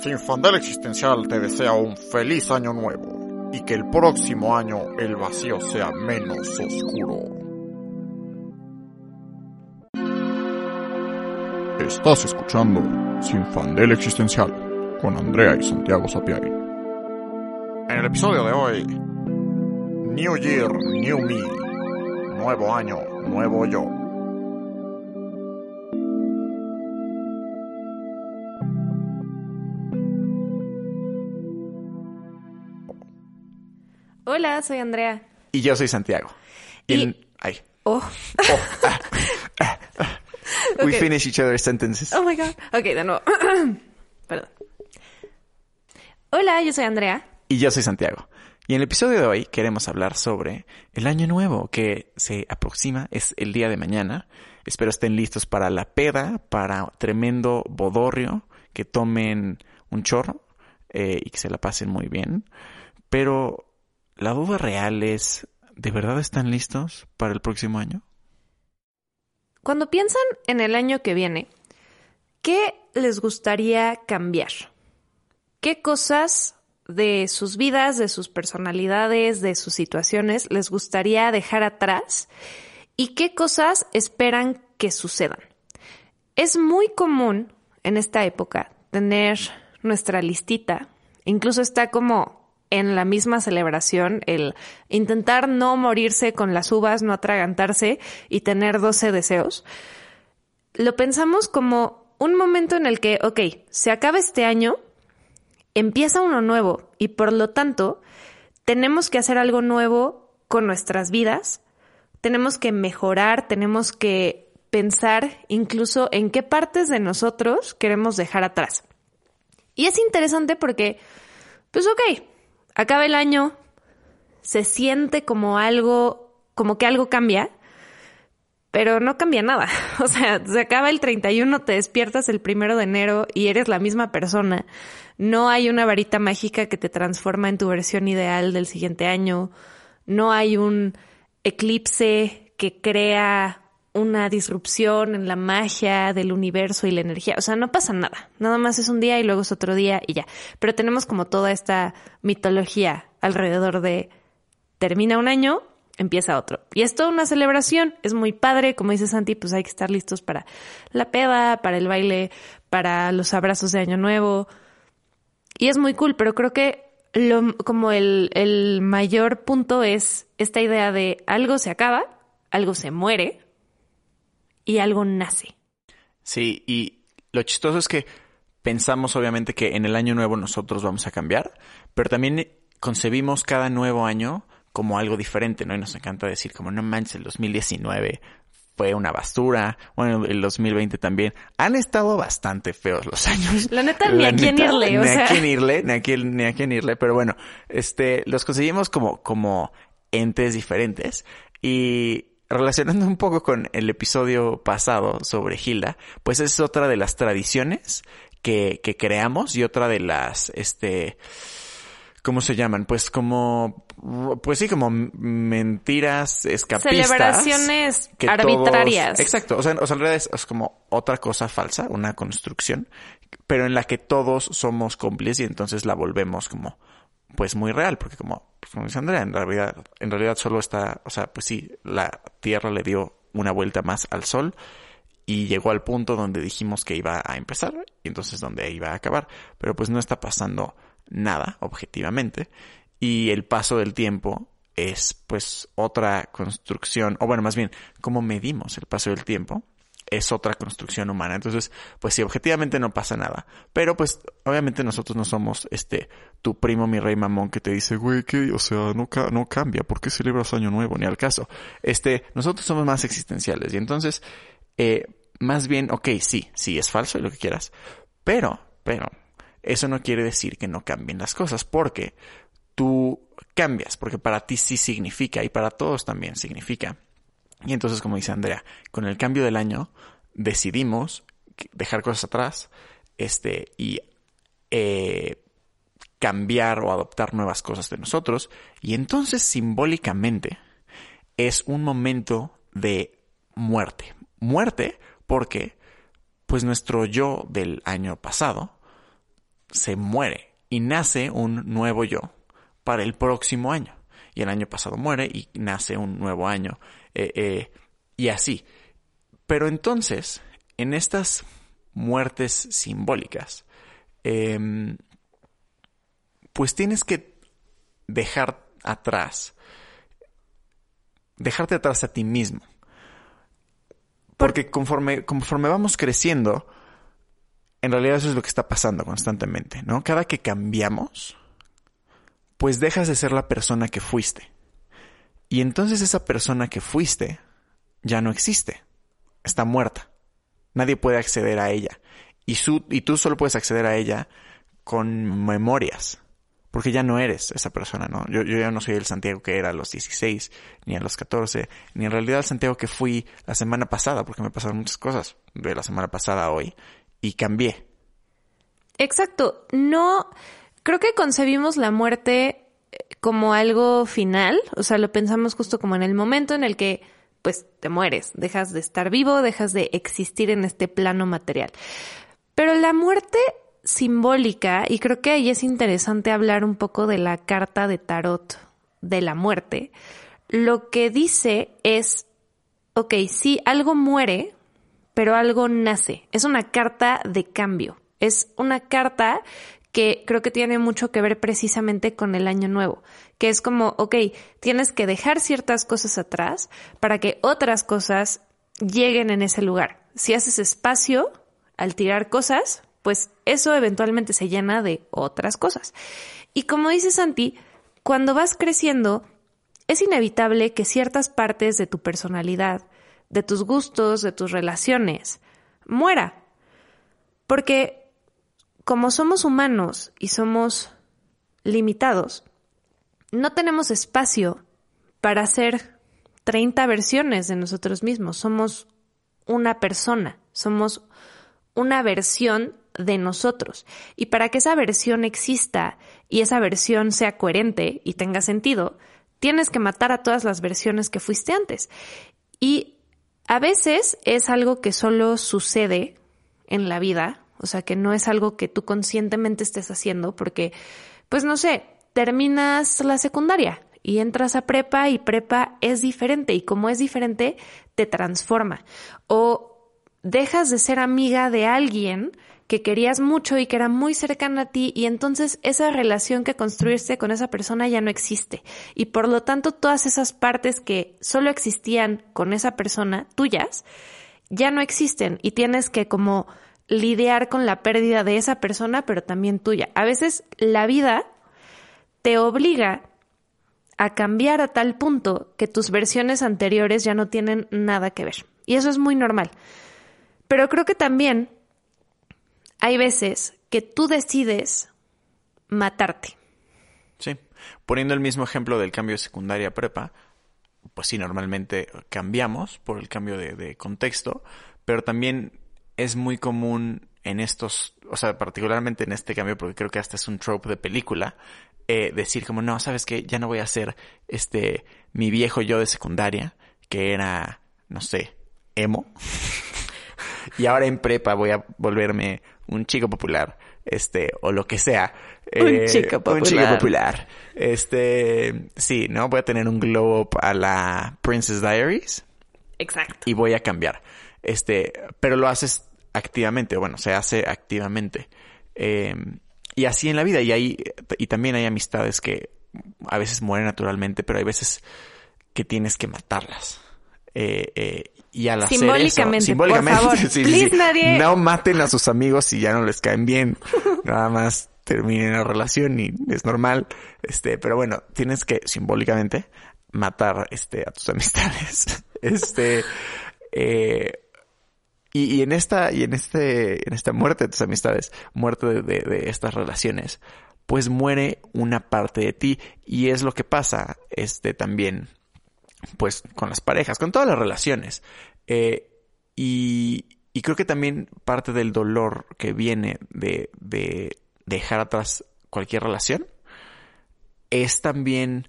Sin Fandel Existencial te desea un feliz año nuevo y que el próximo año el vacío sea menos oscuro. Estás escuchando Sin Fandel Existencial con Andrea y Santiago Sapiari. En el episodio de hoy, New Year, New Me. Nuevo año, nuevo yo. Hola, soy Andrea. Y yo soy Santiago. Y-. Ay. Oh, Oh, ah, ah, ah. We finish each other's sentences. oh my god. Ok, de nuevo. Perdón. Hola, yo soy Andrea. Y yo soy Santiago. Y en el episodio de hoy queremos hablar sobre el año nuevo que se aproxima, es el día de mañana. Espero estén listos para la peda, para tremendo bodorrio, que tomen un chorro eh, y que se la pasen muy bien. Pero la duda real es, ¿de verdad están listos para el próximo año? Cuando piensan en el año que viene, ¿qué les gustaría cambiar? ¿Qué cosas de sus vidas, de sus personalidades, de sus situaciones les gustaría dejar atrás? ¿Y qué cosas esperan que sucedan? Es muy común en esta época tener nuestra listita. Incluso está como en la misma celebración el intentar no morirse con las uvas, no atragantarse y tener 12 deseos. Lo pensamos como un momento en el que, ok, se acaba este año, empieza uno nuevo y por lo tanto tenemos que hacer algo nuevo con nuestras vidas, tenemos que mejorar, tenemos que pensar incluso en qué partes de nosotros queremos dejar atrás. Y es interesante porque, pues ok, acaba el año, se siente como algo, como que algo cambia, pero no cambia nada. O sea, se acaba el 31, te despiertas el primero de enero y eres la misma persona. No hay una varita mágica que te transforma en tu versión ideal del siguiente año. No hay un eclipse que crea una disrupción en la magia del universo y la energía. O sea, no pasa nada. Nada más es un día y luego es otro día y ya. Pero tenemos como toda esta mitología alrededor de termina un año, empieza otro. Y es toda una celebración. Es muy padre. Como dice Santi, pues hay que estar listos para la peda, para el baile, para los abrazos de Año Nuevo. Y es muy cool, pero creo que lo, como el, el mayor punto es esta idea de algo se acaba, algo se muere y algo nace. Sí, y lo chistoso es que pensamos obviamente que en el año nuevo nosotros vamos a cambiar, pero también concebimos cada nuevo año como algo diferente, ¿no? Y nos encanta decir como no manches, el 2019 fue una basura, bueno, el 2020 también. Han estado bastante feos los años. La neta, ni a quién irle, o ni sea. a quién irle, ni a quién, ni a quién irle, pero bueno, este, los conseguimos como, como entes diferentes y relacionando un poco con el episodio pasado sobre Gilda, pues es otra de las tradiciones que, que creamos y otra de las, este, ¿cómo se llaman? Pues como, pues sí, como mentiras escapistas. Celebraciones que todos- arbitrarias. exacto. O sea, o sea, en realidad es, es como otra cosa falsa, una construcción, pero en la que todos somos cómplices y entonces la volvemos como, pues muy real, porque como, pues, como dice Andrea, en realidad, en realidad solo está, o sea, pues sí, la Tierra le dio una vuelta más al Sol y llegó al punto donde dijimos que iba a empezar y entonces donde iba a acabar, pero pues no está pasando nada objetivamente y el paso del tiempo es pues otra construcción, o bueno, más bien, cómo medimos el paso del tiempo es otra construcción humana. Entonces, pues sí, objetivamente no pasa nada. Pero pues, obviamente nosotros no somos este, tu primo, mi rey mamón, que te dice, güey, que, o sea, no, ca- no cambia, ¿por qué celebras año nuevo? Ni al caso. Este, nosotros somos más existenciales. Y entonces, eh, más bien, ok, sí, sí, es falso y lo que quieras. Pero, pero, eso no quiere decir que no cambien las cosas, porque tú cambias, porque para ti sí significa y para todos también significa. Y entonces, como dice Andrea, con el cambio del año decidimos dejar cosas atrás este, y eh, cambiar o adoptar nuevas cosas de nosotros. Y entonces, simbólicamente, es un momento de muerte. Muerte porque, pues nuestro yo del año pasado se muere y nace un nuevo yo para el próximo año. Y el año pasado muere y nace un nuevo año. Eh, eh, y así. Pero entonces, en estas muertes simbólicas, em, pues tienes que dejar atrás, dejarte atrás a ti mismo. Porque conforme, conforme vamos creciendo, en realidad eso es lo que está pasando constantemente, ¿no? Cada que cambiamos, pues dejas de ser la persona que fuiste. Y entonces esa persona que fuiste ya no existe. Está muerta. Nadie puede acceder a ella. Y, su, y tú solo puedes acceder a ella con memorias. Porque ya no eres esa persona, ¿no? Yo, yo ya no soy el Santiago que era a los 16, ni a los 14, ni en realidad el Santiago que fui la semana pasada, porque me pasaron muchas cosas de la semana pasada a hoy, y cambié. Exacto. No, creo que concebimos la muerte como algo final, o sea, lo pensamos justo como en el momento en el que pues te mueres, dejas de estar vivo, dejas de existir en este plano material. Pero la muerte simbólica, y creo que ahí es interesante hablar un poco de la carta de tarot de la muerte, lo que dice es, ok, sí, algo muere, pero algo nace. Es una carta de cambio. Es una carta que creo que tiene mucho que ver precisamente con el año nuevo, que es como, ok, tienes que dejar ciertas cosas atrás para que otras cosas lleguen en ese lugar. Si haces espacio al tirar cosas, pues eso eventualmente se llena de otras cosas. Y como dice Santi, cuando vas creciendo, es inevitable que ciertas partes de tu personalidad, de tus gustos, de tus relaciones, muera. Porque como somos humanos y somos limitados, no tenemos espacio para hacer 30 versiones de nosotros mismos. Somos una persona, somos una versión de nosotros. Y para que esa versión exista y esa versión sea coherente y tenga sentido, tienes que matar a todas las versiones que fuiste antes. Y a veces es algo que solo sucede en la vida, o sea, que no es algo que tú conscientemente estés haciendo porque, pues no sé, terminas la secundaria y entras a prepa y prepa es diferente y como es diferente, te transforma. O dejas de ser amiga de alguien que querías mucho y que era muy cercana a ti y entonces esa relación que construiste con esa persona ya no existe. Y por lo tanto todas esas partes que solo existían con esa persona, tuyas, ya no existen y tienes que como lidiar con la pérdida de esa persona, pero también tuya. A veces la vida te obliga a cambiar a tal punto que tus versiones anteriores ya no tienen nada que ver. Y eso es muy normal. Pero creo que también hay veces que tú decides matarte. Sí. Poniendo el mismo ejemplo del cambio de secundaria a prepa, pues sí, normalmente cambiamos por el cambio de, de contexto, pero también es muy común en estos, o sea, particularmente en este cambio, porque creo que hasta es un trope de película, eh, decir como, no, sabes que ya no voy a ser este, mi viejo yo de secundaria, que era, no sé, emo. y ahora en prepa voy a volverme un chico popular, este, o lo que sea. un eh, chico popular. Un chico popular. Este, sí, ¿no? Voy a tener un glow up a la Princess Diaries. Exacto. Y voy a cambiar. Este, pero lo haces activamente, bueno, se hace activamente. Em, y así en la vida, y hay, y también hay amistades que a veces mueren naturalmente, pero hay veces que tienes que matarlas. Eh, eh, y al hacer simbólicamente, simbólicamente, por favor. sí, Please, sí. nadie. no maten a sus amigos si ya no les caen bien. Nada más terminen la relación y es normal. Este, pero bueno, tienes que simbólicamente matar este a tus amistades. Este, eh, y, en esta, y en este, en esta muerte de tus amistades, muerte de, de, de, estas relaciones, pues muere una parte de ti. Y es lo que pasa, este, también, pues, con las parejas, con todas las relaciones. Eh, y, y creo que también parte del dolor que viene de, de dejar atrás cualquier relación es también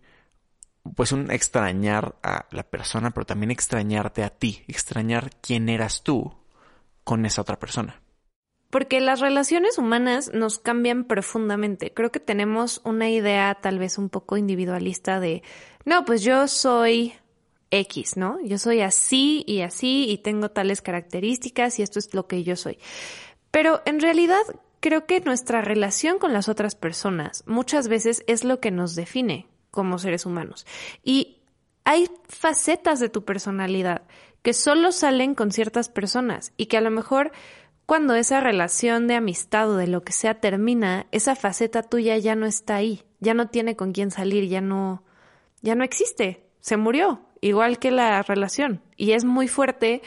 pues un extrañar a la persona, pero también extrañarte a ti, extrañar quién eras tú con esa otra persona. Porque las relaciones humanas nos cambian profundamente. Creo que tenemos una idea tal vez un poco individualista de, no, pues yo soy X, ¿no? Yo soy así y así y tengo tales características y esto es lo que yo soy. Pero en realidad creo que nuestra relación con las otras personas muchas veces es lo que nos define como seres humanos. Y hay facetas de tu personalidad que solo salen con ciertas personas y que a lo mejor cuando esa relación de amistad o de lo que sea termina, esa faceta tuya ya no está ahí, ya no tiene con quién salir, ya no, ya no existe, se murió, igual que la relación. Y es muy fuerte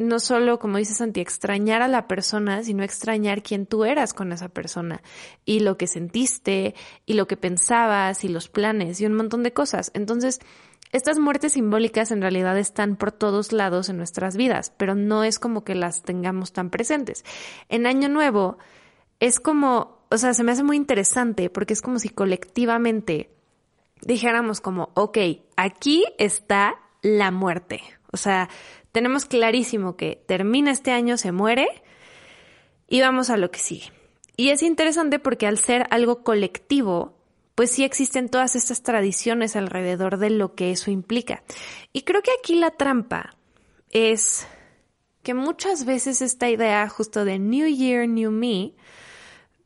no solo, como dices Santi, extrañar a la persona, sino extrañar quién tú eras con esa persona y lo que sentiste y lo que pensabas y los planes y un montón de cosas. Entonces, estas muertes simbólicas en realidad están por todos lados en nuestras vidas, pero no es como que las tengamos tan presentes. En Año Nuevo es como, o sea, se me hace muy interesante porque es como si colectivamente dijéramos como, ok, aquí está la muerte. O sea, tenemos clarísimo que termina este año, se muere y vamos a lo que sigue. Y es interesante porque al ser algo colectivo, pues sí existen todas estas tradiciones alrededor de lo que eso implica. Y creo que aquí la trampa es que muchas veces esta idea justo de New Year, New Me,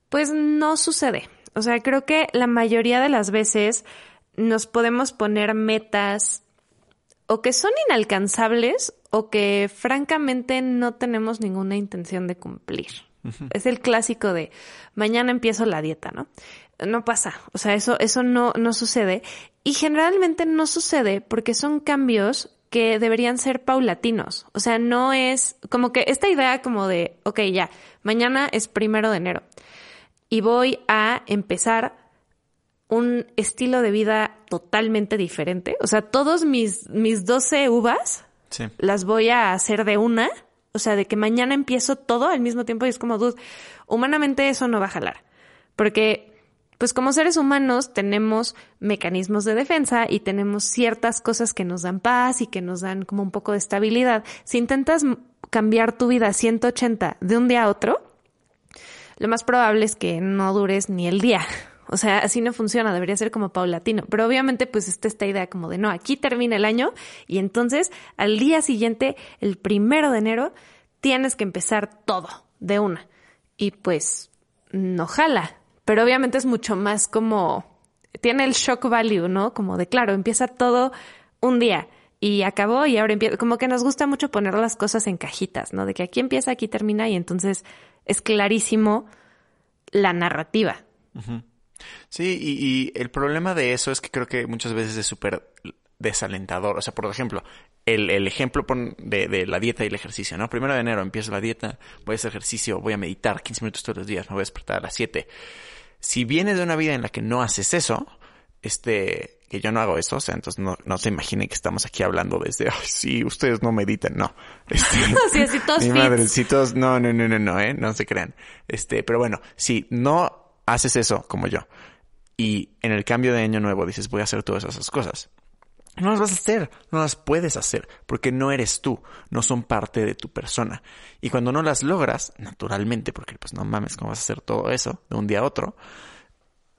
pues no sucede. O sea, creo que la mayoría de las veces nos podemos poner metas o que son inalcanzables o que francamente no tenemos ninguna intención de cumplir. Es el clásico de mañana empiezo la dieta, ¿no? No pasa, o sea, eso, eso no, no sucede. Y generalmente no sucede porque son cambios que deberían ser paulatinos. O sea, no es como que esta idea como de, ok, ya, mañana es primero de enero y voy a empezar un estilo de vida totalmente diferente. O sea, todos mis, mis 12 uvas las voy a hacer de una. O sea, de que mañana empiezo todo al mismo tiempo y es como, dude, humanamente eso no va a jalar. Porque, pues como seres humanos tenemos mecanismos de defensa y tenemos ciertas cosas que nos dan paz y que nos dan como un poco de estabilidad. Si intentas cambiar tu vida 180 de un día a otro, lo más probable es que no dures ni el día. O sea, así no funciona, debería ser como paulatino. Pero obviamente pues está esta idea como de no, aquí termina el año y entonces al día siguiente, el primero de enero, tienes que empezar todo de una. Y pues no jala. Pero obviamente es mucho más como, tiene el shock value, ¿no? Como de claro, empieza todo un día y acabó y ahora empieza, como que nos gusta mucho poner las cosas en cajitas, ¿no? De que aquí empieza, aquí termina y entonces es clarísimo la narrativa. Sí, y, el problema de eso es que creo que muchas veces es súper desalentador. O sea, por ejemplo, el, el ejemplo de, de, la dieta y el ejercicio, ¿no? Primero de enero empiezo la dieta, voy a hacer ejercicio, voy a meditar 15 minutos todos los días, me voy a despertar a las 7. Si vienes de una vida en la que no haces eso, este, que yo no hago eso, o sea, entonces no, no se imaginen que estamos aquí hablando desde, ay, sí, ustedes no meditan, no. Este, sí, así todos mi madre, si todos, no, no, no, no, no, eh, no se crean. Este, pero bueno, si no haces eso como yo y en el cambio de año nuevo dices voy a hacer todas esas cosas, no las vas a hacer, no las puedes hacer, porque no eres tú, no son parte de tu persona. Y cuando no las logras, naturalmente, porque pues no mames, ¿cómo vas a hacer todo eso de un día a otro?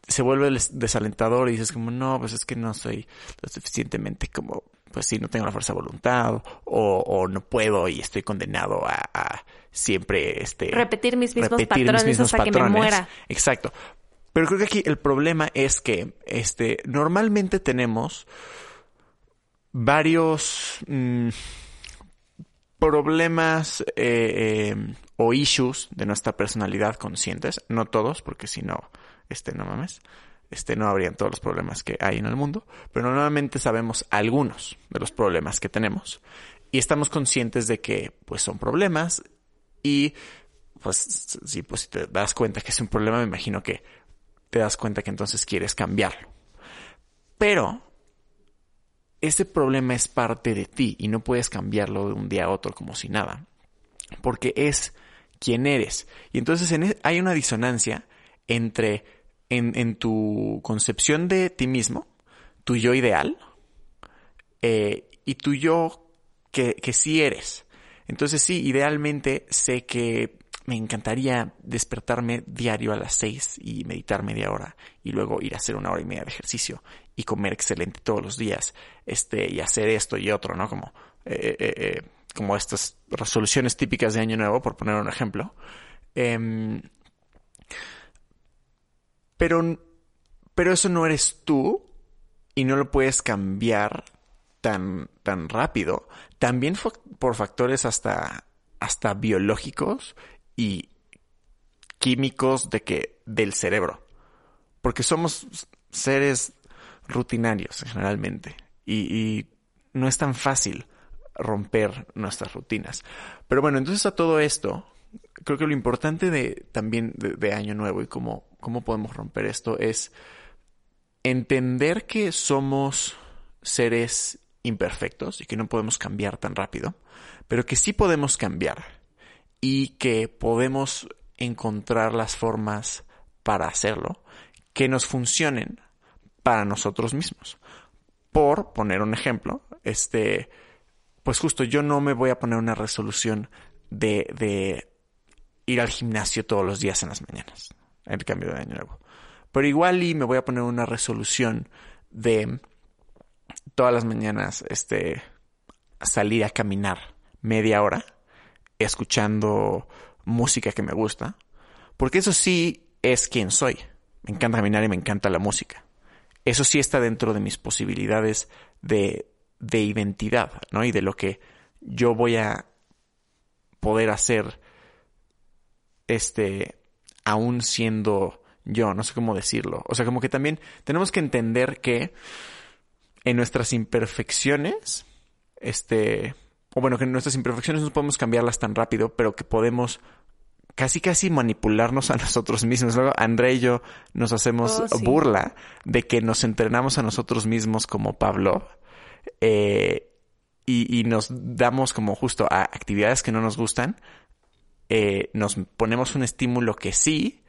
Se vuelve desalentador y dices como, no, pues es que no soy lo suficientemente como, pues sí, no tengo la fuerza de voluntad, o, no puedo y estoy condenado a, siempre, este... Repetir mis mismos patrones hasta que me muera. Exacto. Pero creo que aquí el problema es que este, normalmente tenemos varios mm, problemas eh, em, o issues de nuestra personalidad conscientes. No todos, porque si no, este, no mames, este, no habrían todos los problemas que hay en el mundo. Pero normalmente sabemos algunos de los problemas que tenemos. Y estamos conscientes de que, pues, son problemas. Y, pues, si, pues, si te das cuenta que es un problema, me imagino que te das cuenta que entonces quieres cambiarlo. Pero ese problema es parte de ti y no puedes cambiarlo de un día a otro como si nada, porque es quien eres. Y entonces e, hay una disonancia entre en, tu concepción de ti mismo, tu yo ideal, eh, y tu yo que, que sí eres. Entonces sí, idealmente sé que me encantaría despertarme diario a las seis y meditar media hora y luego ir a hacer una hora y media de ejercicio y comer excelente todos los días, este, y hacer esto y otro, ¿no? Como, eh, eh, eh, como estas resoluciones típicas de Año Nuevo, por poner un ejemplo. Em, pero, pero eso no eres tú y no lo puedes cambiar tan, tan rápido. También por factores hasta, hasta biológicos y químicos de que, del cerebro. Porque somos seres rutinarios generalmente. Y, no es tan fácil romper nuestras rutinas. Pero bueno, entonces a todo esto, creo que lo importante de también de, Año Nuevo y cómo, cómo podemos romper esto es entender que somos seres imperfectos y que no podemos cambiar tan rápido, pero que sí podemos cambiar y que podemos encontrar las formas para hacerlo que nos funcionen para nosotros mismos. Por poner un ejemplo, este, pues justo yo no me voy a poner una resolución de, de ir al gimnasio todos los días en las mañanas, el cambio de año nuevo. Pero igual y me voy a poner una resolución de todas las mañanas, este, salir a caminar media hora escuchando música que me gusta, porque eso sí es quien soy. Me encanta caminar y me encanta la música. Eso sí está dentro de mis posibilidades de, de identidad, ¿no? Y de lo que yo voy a poder hacer, este, aún siendo yo, no sé cómo decirlo. O sea, como que también tenemos que entender que en nuestras imperfecciones, este, o bueno, que nuestras imperfecciones no podemos cambiarlas tan rápido, pero que podemos casi casi manipularnos a nosotros mismos. Luego André y yo nos hacemos oh, burla de que nos entrenamos a nosotros mismos como Pablo eh, y, nos damos como justo a actividades que no nos gustan, eh, nos ponemos un estímulo que sí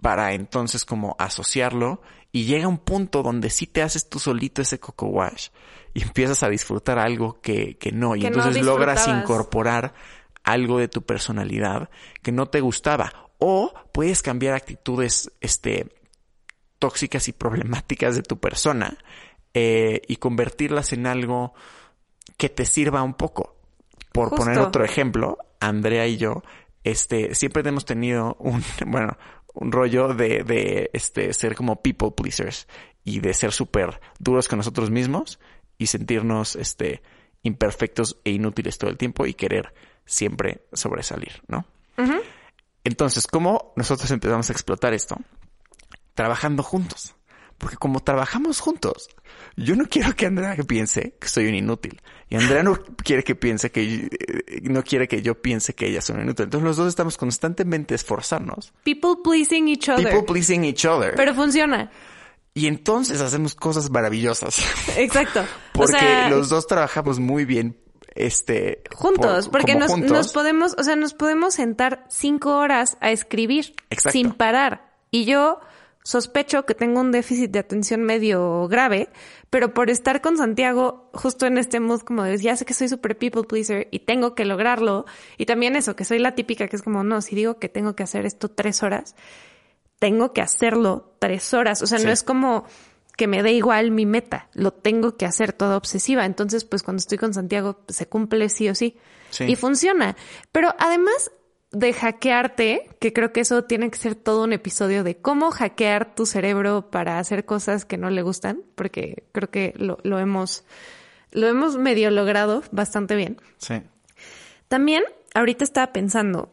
para entonces como asociarlo y llega un punto donde sí te haces tú solito ese coco wash y empiezas a disfrutar algo que, que no. Y entonces logras incorporar algo de tu personalidad que no te gustaba. O puedes cambiar actitudes este, tóxicas y problemáticas de tu persona eh, y convertirlas en algo que te sirva un poco. Por poner otro ejemplo, Andrea y yo, este, siempre hemos tenido un, bueno, un rollo de, de este, ser como people pleasers y de ser súper duros con nosotros mismos y sentirnos este, imperfectos e inútiles todo el tiempo y querer siempre sobresalir, ¿no? Entonces, ¿cómo nosotros empezamos a explotar esto? Trabajando juntos. Porque como trabajamos juntos, yo no quiero que Andrea piense que soy un inútil. Y Andrea no quiere que piense que, eh, no quiere que yo piense que ella es un inútil. Entonces los dos estamos constantemente esforzarnos. People pleasing each other. People pleasing each other. Pero funciona. Y entonces hacemos cosas maravillosas. Exacto. porque los dos trabajamos muy bien este juntos porque nos, nos podemos o sea nos podemos sentar cinco horas a escribir sin parar y yo sospecho que tengo un déficit de atención medio grave, pero por estar con Santiago justo en este mood como de, ya sé que soy super people pleaser y tengo que lograrlo, y también eso, que soy la típica que es como, no, si digo que tengo que hacer esto tres horas, tengo que hacerlo tres horas. O sea, no es como que me dé igual mi meta, lo tengo que hacer toda obsesiva. Entonces, pues cuando estoy con Santiago, se cumple sí o sí. Y funciona. Pero además de hackearte, que creo que eso tiene que ser todo un episodio de cómo hackear tu cerebro para hacer cosas que no le gustan, porque creo que lo, lo hemos, lo hemos medio logrado bastante bien. Sí. También, ahorita estaba pensando,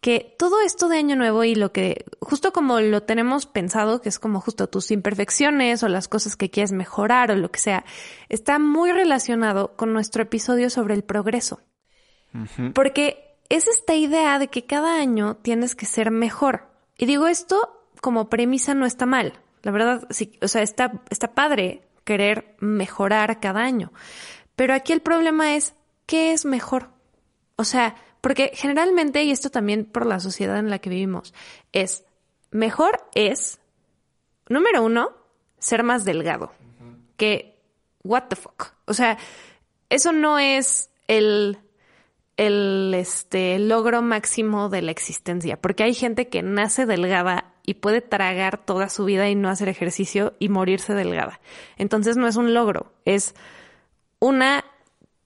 que todo esto de Año Nuevo y lo que, justo como lo tenemos pensado, que es como justo tus imperfecciones o las cosas que quieres mejorar o lo que sea, está muy relacionado con nuestro episodio sobre el progreso. Porque es esta idea de que cada año tienes que ser mejor. Y digo esto como premisa no está mal. La verdad, sí, o sea, está, está padre querer mejorar cada año. Pero aquí el problema es, ¿qué es mejor? O sea, porque generalmente, y esto también por la sociedad en la que vivimos, es mejor es, número uno, ser más delgado. Que, what the fuck. O sea, eso no es el, el este, logro máximo de la existencia, porque hay gente que nace delgada y puede tragar toda su vida y no hacer ejercicio y morirse delgada. Entonces no es un logro, es una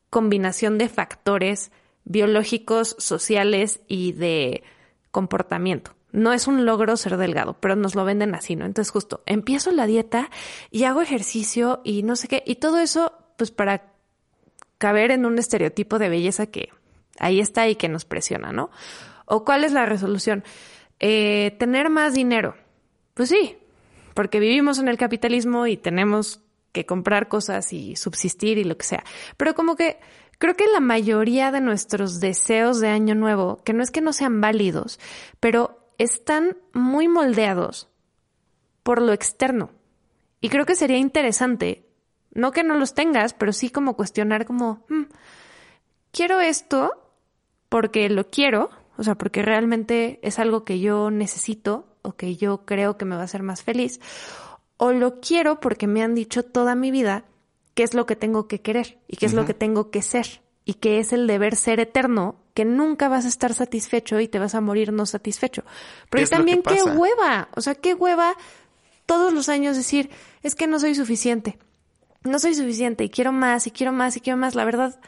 combinación de factores biológicos, sociales y de comportamiento. No es un logro ser delgado, pero nos lo venden así, ¿no? Entonces justo, empiezo la dieta y hago ejercicio y no sé qué, y todo eso pues para caber en un estereotipo de belleza que ahí está y que nos presiona, ¿no? ¿O cuál es la resolución? Eh, tener más dinero. Pues sí, porque vivimos en el capitalismo y tenemos que comprar cosas y subsistir y lo que sea. Pero como que creo que la mayoría de nuestros deseos de año nuevo, que no es que no sean válidos, pero están muy moldeados por lo externo. Y creo que sería interesante, no que no los tengas, pero sí como cuestionar como, hmm, quiero esto porque lo quiero, o sea, porque realmente es algo que yo necesito o que yo creo que me va a hacer más feliz, o lo quiero porque me han dicho toda mi vida qué es lo que tengo que querer y qué es lo que tengo que ser y que es el deber ser eterno, que nunca vas a estar satisfecho y te vas a morir no satisfecho. Pero también qué hueva, o sea, qué hueva todos los años decir, es que no soy suficiente, no soy suficiente y quiero más y quiero más y quiero más. La verdad,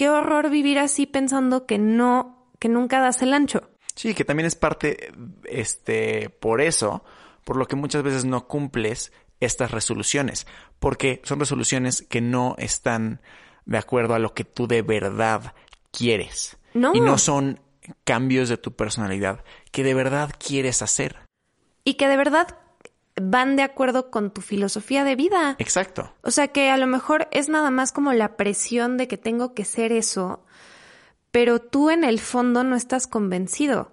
qué horror vivir así pensando que no, que nunca das el ancho. Sí, que también es parte, este, por eso, por lo que muchas veces no cumples estas resoluciones, porque son resoluciones que no están de acuerdo a lo que tú de verdad quieres. No. Y no son cambios de tu personalidad que de verdad quieres hacer. Y que de verdad van de acuerdo con tu filosofía de vida. Exacto. O sea que a lo mejor es nada más como la presión de que tengo que ser eso, pero tú en el fondo no estás convencido.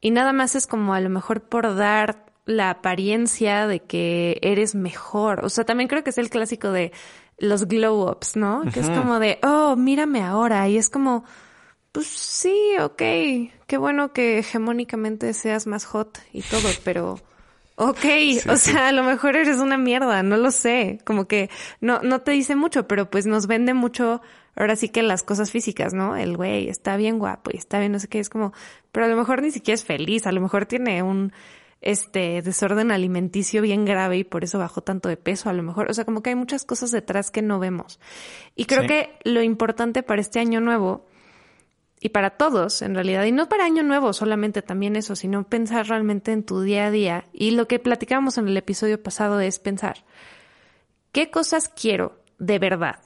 Y nada más es como a lo mejor por dar la apariencia de que eres mejor. O sea, también creo que es el clásico de los glow ups, ¿no? Que es como de, oh, mírame ahora. Y es como, pues sí, ok, qué bueno que hegemónicamente seas más hot y todo, pero ok, o sea, a lo mejor eres una mierda, no lo sé. Como que no, no te dice mucho, pero pues nos vende mucho ahora sí que las cosas físicas, ¿no? El güey está bien guapo y está bien, no sé qué, es como, pero a lo mejor ni siquiera es feliz, a lo mejor tiene un este desorden alimenticio bien grave y por eso bajó tanto de peso a lo mejor. O sea, como que hay muchas cosas detrás que no vemos. Y creo que lo importante para este año nuevo y para todos en realidad, y no para año nuevo solamente también eso, sino pensar realmente en tu día a día. Y lo que platicábamos en el episodio pasado es pensar, ¿qué cosas quiero de verdad?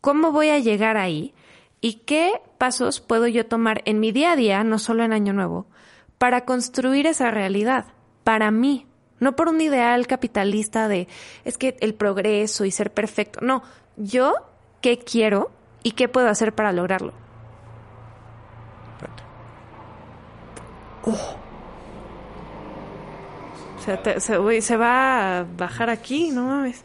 ¿Cómo voy a llegar ahí? ¿Y qué pasos puedo yo tomar en mi día a día, no solo en año nuevo? para construir esa realidad, para mí, no por un ideal capitalista de es que el progreso y ser perfecto, no, yo qué quiero y qué puedo hacer para lograrlo. Oh. Se, se, va a bajar aquí, no mames.